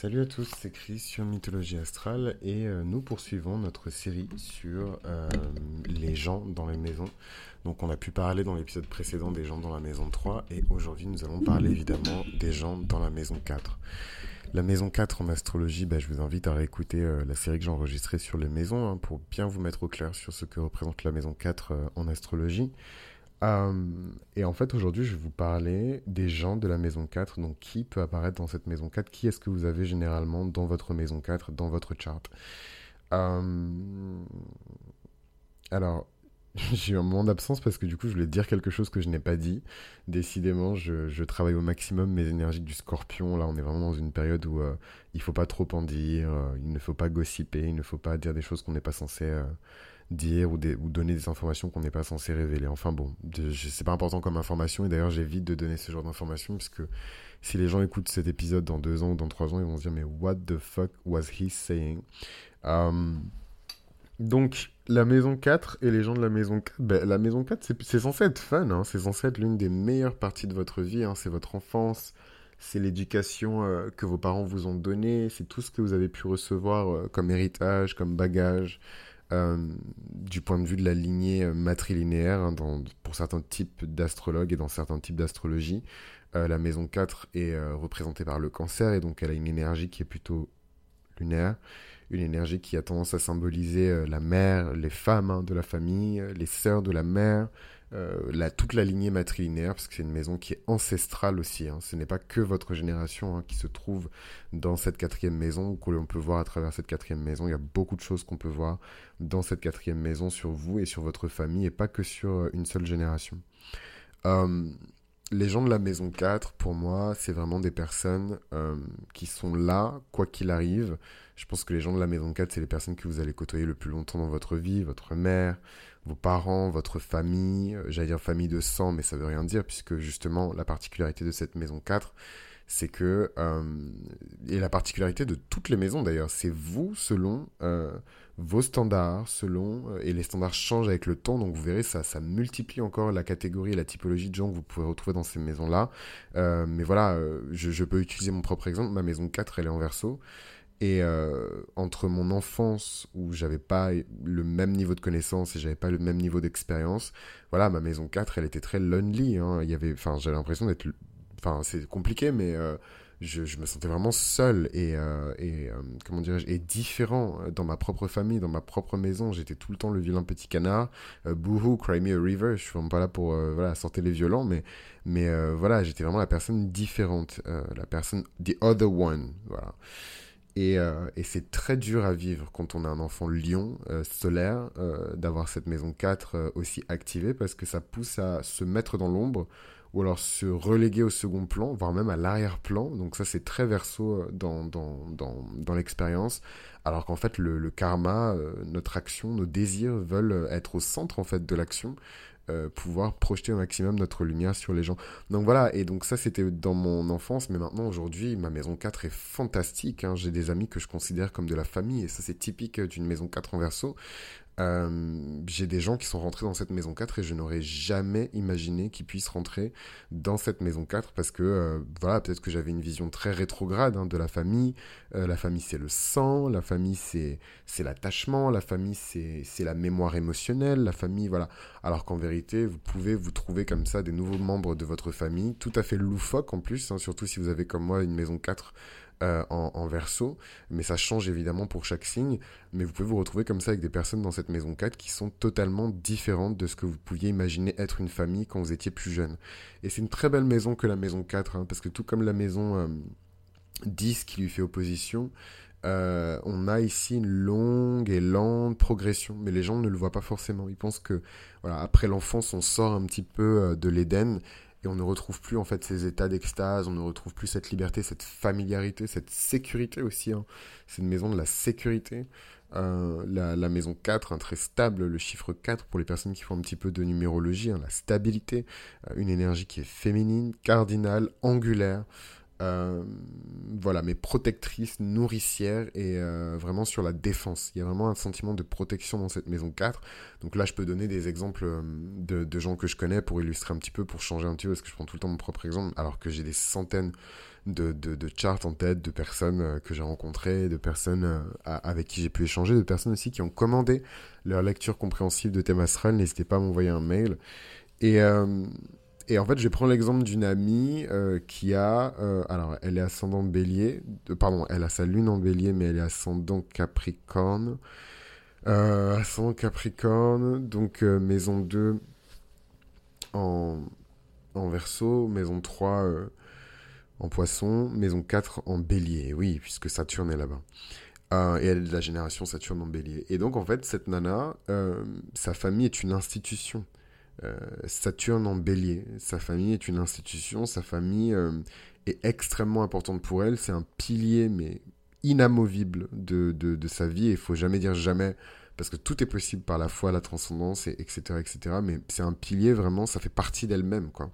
Salut à tous, c'est Chris sur Mythologie Astrale et euh, nous poursuivons notre série sur euh, les gens dans les maisons. Donc on a pu parler dans l'épisode précédent des gens dans la maison 3 et aujourd'hui nous allons parler évidemment des gens dans la maison 4. La maison 4 en astrologie, bah, je vous invite à réécouter euh, la série que j'ai enregistrée sur les maisons hein, pour bien vous mettre au clair sur ce que représente la maison 4 en astrologie. Euh, et en fait, aujourd'hui, je vais vous parler des gens de la maison 4. Donc, qui peut apparaître dans cette maison 4 Qui est-ce que vous avez généralement dans votre maison 4, dans votre chart? Euh, Alors, j'ai eu un moment d'absence parce que du coup, je voulais dire quelque chose que je n'ai pas dit. Décidément, je, travaille au maximum mes énergies du scorpion. Là, on est vraiment dans une période où euh, il ne faut pas trop en dire, il ne faut pas gossiper, il ne faut pas dire des choses qu'on n'est pas censé dire ou, donner des informations qu'on n'est pas censé révéler. Enfin bon, c'est pas important comme information et d'ailleurs j'évite de donner ce genre d'informations parce que si les gens écoutent cet épisode dans deux ans ou dans trois ans, ils vont se dire mais what the fuck was he saying? Um, Donc la maison 4 et les gens de la maison 4, ben, la maison 4 c'est censé être fun, hein, c'est censé être l'une des meilleures parties de votre vie, hein, c'est votre enfance, c'est l'éducation euh, que vos parents vous ont donnée, c'est tout ce que vous avez pu recevoir euh, comme héritage, comme bagage. Euh, du point de vue de la lignée matrilinéaire, hein, pour certains types d'astrologues et dans certains types d'astrologie. La maison 4 est représentée par le cancer et donc elle a une énergie qui est plutôt lunaire, une énergie qui a tendance à symboliser la mère, les femmes hein, de la famille, les sœurs de la mère, euh, toute la lignée matrilinéaire, parce que c'est une maison qui est ancestrale aussi. Hein. Ce n'est pas que votre génération hein, qui se trouve dans cette quatrième maison, ou que l'on peut voir à travers cette quatrième maison. Il y a beaucoup de choses qu'on peut voir dans cette quatrième maison sur vous et sur votre famille, et pas que sur euh, une seule génération. Euh, les gens de la maison 4, pour moi, c'est vraiment des personnes qui sont là, quoi qu'il arrive. Je pense que les gens de la maison 4, c'est les personnes que vous allez côtoyer le plus longtemps dans votre vie, votre mère, vos parents, votre famille, euh, j'allais dire famille de sang, mais ça veut rien dire, puisque justement, la particularité de cette maison 4, c'est que, euh, et la particularité de toutes les maisons d'ailleurs, c'est vous selon euh, vos standards, selon, et les standards changent avec le temps, donc vous verrez, ça, ça multiplie encore la catégorie et la typologie de gens que vous pouvez retrouver dans ces maisons-là. mais voilà, je, je, peux utiliser mon propre exemple, ma maison 4, elle est en verso. Et euh, entre mon enfance où j'avais pas le même niveau de connaissance et j'avais pas le même niveau d'expérience, voilà, ma maison 4, elle était très lonely. Hein. Il y avait, enfin, j'avais l'impression d'être, enfin, c'est compliqué, mais euh, je, me sentais vraiment seul et, euh, et comment dirais-je, et différent dans ma propre famille, dans ma propre maison. J'étais tout le temps le vilain petit canard. boohoo, cry me a river. Je suis vraiment pas là pour voilà sortir les violents, mais mais voilà, j'étais vraiment la personne différente, la personne the other one, voilà. Euh, et, c'est très dur à vivre quand on a un enfant lion euh, solaire, euh, d'avoir cette maison 4 aussi activée, parce que ça pousse à se mettre dans l'ombre, ou alors se reléguer au second plan, voire même à l'arrière-plan. Donc ça, c'est très verso dans, l'expérience. Alors qu'en fait, le, le karma, notre action, nos désirs veulent être au centre en fait de l'action. Euh, pouvoir projeter au maximum notre lumière sur les gens. Donc voilà, et donc ça c'était dans mon enfance, mais maintenant aujourd'hui ma maison 4 est fantastique. Hein. J'ai des amis que je considère comme de la famille, et ça c'est typique d'une maison 4 en verso. Euh, j'ai des gens qui sont rentrés dans cette maison 4 et je n'aurais jamais imaginé qu'ils puissent rentrer dans cette maison 4 parce que, euh, voilà, peut-être que j'avais une vision très rétrograde hein, de la famille. Euh, la famille, c'est le sang, la famille, c'est l'attachement, la famille, c'est la mémoire émotionnelle, la famille, voilà. Alors qu'en vérité, vous pouvez vous trouver comme ça des nouveaux membres de votre famille, tout à fait loufoques en plus, hein, surtout si vous avez comme moi une maison 4 euh, en, verso, mais ça change évidemment pour chaque signe. Mais vous pouvez vous retrouver comme ça avec des personnes dans cette maison 4 qui sont totalement différentes de ce que vous pouviez imaginer être une famille quand vous étiez plus jeune. Et c'est une très belle maison que la maison 4, hein, parce que tout comme la maison 10 euh, qui lui fait opposition, euh, on a ici une longue et lente progression, mais les gens ne le voient pas forcément. Ils pensent que, voilà, après l'enfance, on sort un petit peu de l'Éden et on ne retrouve plus en fait ces états d'extase, on ne retrouve plus cette liberté, cette familiarité, cette sécurité aussi. Hein. C'est une maison de la sécurité. Euh, la, maison 4, un très stable, le chiffre 4 pour les personnes qui font un petit peu de numérologie, hein, la stabilité, euh, une énergie qui est féminine, cardinale, angulaire, euh, voilà, mais protectrice, nourricière et euh, vraiment sur la défense. Il y a vraiment un sentiment de protection dans cette maison 4. Donc là, je peux donner des exemples euh, de, gens que je connais pour illustrer un petit peu, pour changer un petit peu, parce que je prends tout le temps mon propre exemple, alors que j'ai des centaines de, de, charts en tête, de personnes que j'ai rencontrées, de personnes avec qui j'ai pu échanger, de personnes aussi qui ont commandé leur lecture compréhensive de thème astral. N'hésitez pas à m'envoyer un mail. Et, et en fait, je vais prendre l'exemple d'une amie euh, qui a. Euh, alors, elle est ascendant bélier. pardon, elle a sa lune en bélier, mais elle est ascendant capricorne. Euh, ascendant capricorne, donc maison 2 en, en verso, maison 3 en poisson, maison 4 en bélier. Oui, puisque Saturne est là-bas. et elle est de la génération Saturne en bélier. Et donc, en fait, cette nana, sa famille est une institution. Euh, Saturne en bélier. Sa famille est une institution, sa famille euh, est extrêmement importante pour elle, c'est un pilier mais inamovible de, sa vie, il faut jamais dire jamais, parce que tout est possible par la foi, la transcendance, et, etc., etc. Mais c'est un pilier vraiment, ça fait partie d'elle-même, quoi.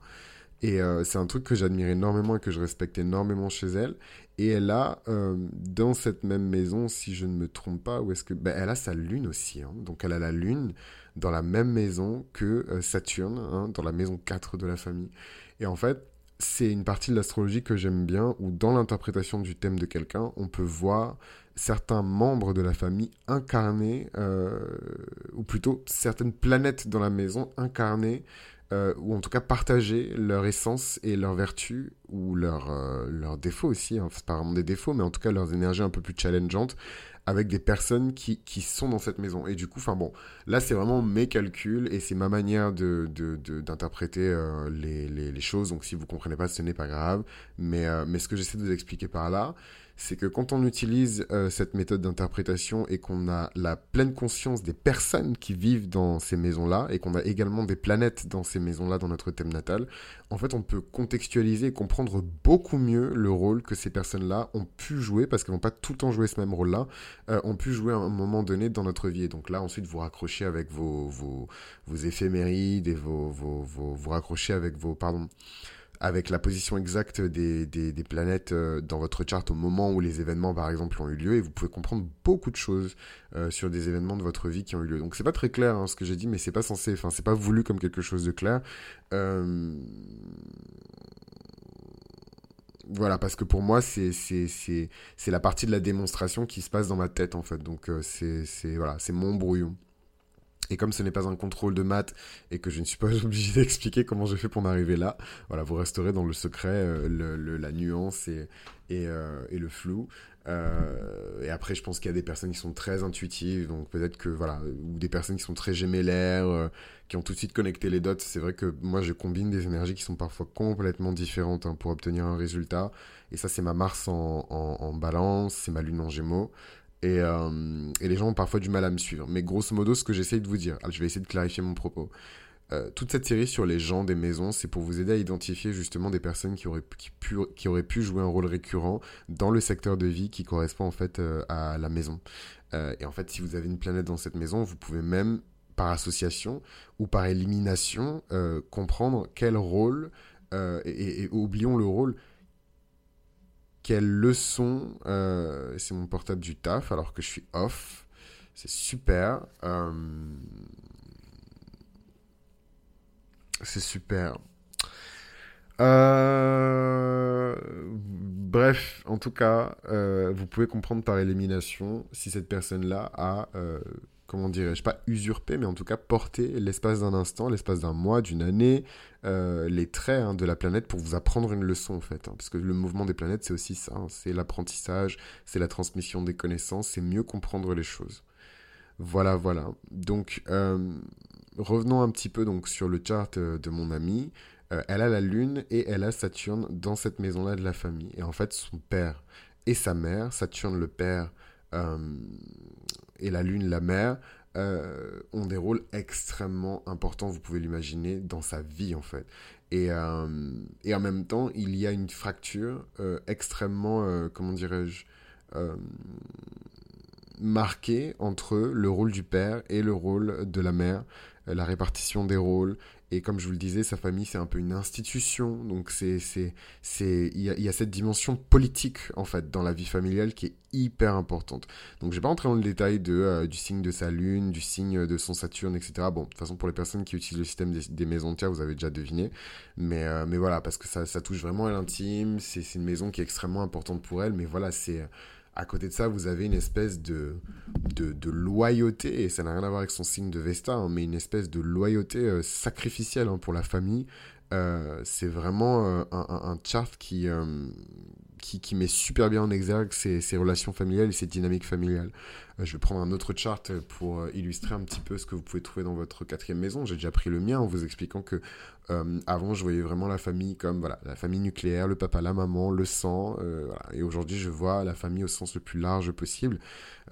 Et euh, c'est un truc que j'admire énormément et que je respecte énormément chez elle. Et elle a, dans cette même maison, si je ne me trompe pas, où est-ce que... Ben, elle a sa lune aussi. Hein. Donc elle a la lune dans la même maison que euh, Saturne, hein, dans la maison 4 de la famille. Et en fait, c'est une partie de l'astrologie que j'aime bien, où dans l'interprétation du thème de quelqu'un, on peut voir certains membres de la famille incarnés, euh, ou plutôt certaines planètes dans la maison incarnées, euh, ou en tout cas partager leur essence et leurs vertus, ou leurs leur défauts aussi, hein. c'est pas vraiment des défauts, mais en tout cas leurs énergies un peu plus challengeantes, avec des personnes qui, qui sont dans cette maison. Et du coup, enfin bon, là c'est vraiment mes calculs et c'est ma manière de, d'interpréter euh, les, les, les, choses. Donc si vous comprenez pas, ce n'est pas grave. Mais, euh, mais ce que j'essaie de vous expliquer par là, c'est que quand on utilise euh, cette méthode d'interprétation et qu'on a la pleine conscience des personnes qui vivent dans ces maisons-là et qu'on a également des planètes dans ces maisons-là dans notre thème natal, en fait, on peut contextualiser et comprendre beaucoup mieux le rôle que ces personnes-là ont pu jouer parce qu'elles n'ont pas tout le temps joué ce même rôle-là, euh, ont pu jouer à un moment donné dans notre vie. Et donc là, ensuite, vous raccrochez avec vos, vos, vos éphémérides et vos, vos, vos, vous raccrochez avec vos, pardon, avec la position exacte des, des, planètes euh, dans votre charte au moment où les événements, par exemple, ont eu lieu, et vous pouvez comprendre beaucoup de choses euh, sur des événements de votre vie qui ont eu lieu. Donc c'est pas très clair hein, ce que j'ai dit, mais c'est pas censé, enfin c'est pas voulu comme quelque chose de clair. Euh, voilà, parce que pour moi, c'est la partie de la démonstration qui se passe dans ma tête, en fait. Donc, c'est voilà, mon brouillon. Et comme ce n'est pas un contrôle de maths et que je ne suis pas obligé d'expliquer comment j'ai fait pour m'arriver là, voilà, vous resterez dans le secret, euh, le, la nuance et, et, euh, le flou. Euh, et après, je pense qu'il y a des personnes qui sont très intuitives, donc peut-être que voilà, ou des personnes qui sont très gémellaires, qui ont tout de suite connecté les dots. C'est vrai que moi, je combine des énergies qui sont parfois complètement différentes hein, pour obtenir un résultat. Et ça, c'est ma Mars en, en balance, c'est ma Lune en Gémeaux. Euh, et, les gens ont parfois du mal à me suivre. Mais grosso modo, ce que j'essaye de vous dire, je vais essayer de clarifier mon propos. Euh, toute cette série sur les gens des maisons, c'est pour vous aider à identifier justement des personnes qui auraient, pu, qui auraient pu jouer un rôle récurrent dans le secteur de vie qui correspond en fait euh, à la maison. et en fait, si vous avez une planète dans cette maison, vous pouvez même par association ou par élimination comprendre quel rôle, et oublions le rôle, quelle leçon euh, C'est mon portable du taf alors que je suis off. C'est super. Euh, c'est super. Euh, bref, en tout cas, vous pouvez comprendre par élimination si cette personne-là a comment dirais-je, pas usurper, mais en tout cas porter l'espace d'un instant, l'espace d'un mois, d'une année, euh, les traits hein, de la planète pour vous apprendre une leçon en fait. Hein. parce que le mouvement des planètes, c'est aussi ça, hein. c'est l'apprentissage, c'est la transmission des connaissances, c'est mieux comprendre les choses. Voilà, voilà. Donc, euh, revenons un petit peu donc sur le chart euh, de mon amie. elle a la Lune et elle a Saturne dans cette maison-là de la famille. Et en fait, son père et sa mère, Saturne le père, et la Lune, la mer, euh, ont des rôles extrêmement importants, vous pouvez l'imaginer, dans sa vie en fait. Et, euh, en même temps, il y a une fracture euh, extrêmement, comment dirais-je, marquée entre le rôle du père et le rôle de la mère. La répartition des rôles. Et comme je vous le disais, sa famille, c'est un peu une institution. Donc, c'est, c'est, il y a, cette dimension politique, en fait, dans la vie familiale qui est hyper importante. Donc, je vais pas entrer dans le détail de, euh, du signe de sa lune, du signe de son Saturne, etc. Bon, de toute façon, pour les personnes qui utilisent le système des, des maisons de terre, vous avez déjà deviné. Mais, euh, mais voilà, parce que ça, ça touche vraiment à l'intime. C'est, c'est une maison qui est extrêmement importante pour elle. Mais voilà, c'est à côté de ça, vous avez une espèce de, loyauté, et ça n'a rien à voir avec son signe de Vesta, hein, mais une espèce de loyauté euh, sacrificielle hein, pour la famille. Euh, c'est vraiment euh, un, un, qui, qui, qui, met super bien en exergue ses relations familiales et ses dynamiques familiales. je vais prendre un autre chart pour illustrer un petit peu ce que vous pouvez trouver dans votre quatrième maison. J'ai déjà pris le mien en vous expliquant que euh, avant, je voyais vraiment la famille comme voilà, la famille nucléaire, le papa, la maman, le sang. Euh. Et aujourd'hui, je vois la famille au sens le plus large possible.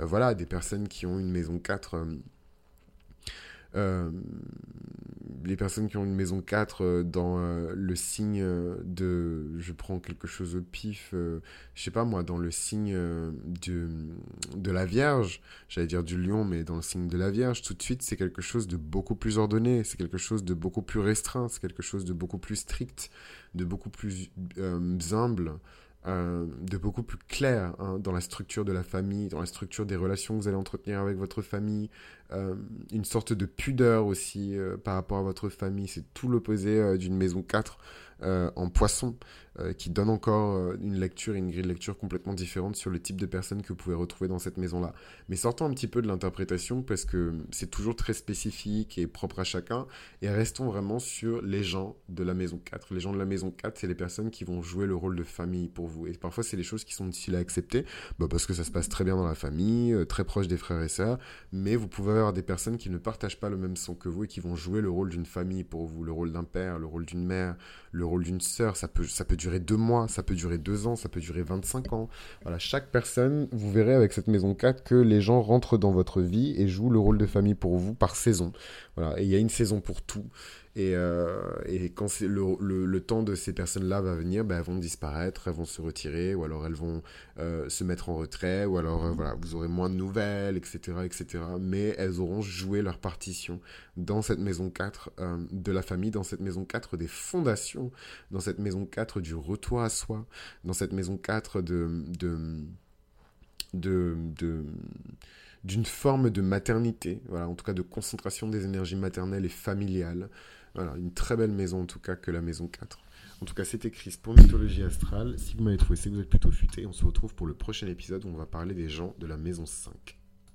Euh, voilà, des personnes qui ont une maison 4 euh, les personnes qui ont une maison 4 euh, dans euh, le signe de. Je prends quelque chose au pif, je sais pas moi, dans le signe de, de la Vierge, j'allais dire du lion, mais dans le signe de la Vierge, tout de suite, c'est quelque chose de beaucoup plus ordonné, c'est quelque chose de beaucoup plus restreint, c'est quelque chose de beaucoup plus strict, de beaucoup plus humble. Euh, de beaucoup plus clair hein, dans la structure de la famille, dans la structure des relations que vous allez entretenir avec votre famille, euh, une sorte de pudeur aussi euh, par rapport à votre famille. C'est tout l'opposé d'une maison 4 en poisson. Euh, qui donne encore euh, une lecture et une grille de lecture complètement différente sur le type de personnes que vous pouvez retrouver dans cette maison-là. Mais sortons un petit peu de l'interprétation parce que c'est toujours très spécifique et propre à chacun. Et restons vraiment sur les gens de la maison 4. Les gens de la maison 4, c'est les personnes qui vont jouer le rôle de famille pour vous. Et parfois, c'est les choses qui sont difficiles à accepter bah parce que ça se passe très bien dans la famille, euh, très proche des frères et sœurs. Mais vous pouvez avoir des personnes qui ne partagent pas le même son que vous et qui vont jouer le rôle d'une famille pour vous, le rôle d'un père, le rôle d'une mère, le rôle d'une sœur. Ça peut, ça peut durer deux mois, ça peut durer deux ans, ça peut durer 25 ans. Voilà, chaque personne, vous verrez avec cette maison 4 que les gens rentrent dans votre vie et jouent le rôle de famille pour vous par saison. Voilà, et il y a une saison pour tout. Et, euh, et quand le, le, le, temps de ces personnes-là va venir, ben, elles vont disparaître, elles vont se retirer, ou alors elles vont euh, se mettre en retrait, ou alors euh, voilà, vous aurez moins de nouvelles, etc., etc. Mais elles auront joué leur partition dans cette maison 4 euh, de la famille, dans cette maison 4 des fondations, dans cette maison 4 du retour à soi, dans cette maison 4 de, de, de, de d'une forme de maternité, voilà, en tout cas de concentration des énergies maternelles et familiales. Voilà, une très belle maison en tout cas que la maison 4. En tout cas, c'était Chris pour Mythologie Astrale. Si vous m'avez trouvé, c'est que vous êtes plutôt futé. On se retrouve pour le prochain épisode où on va parler des gens de la maison 5.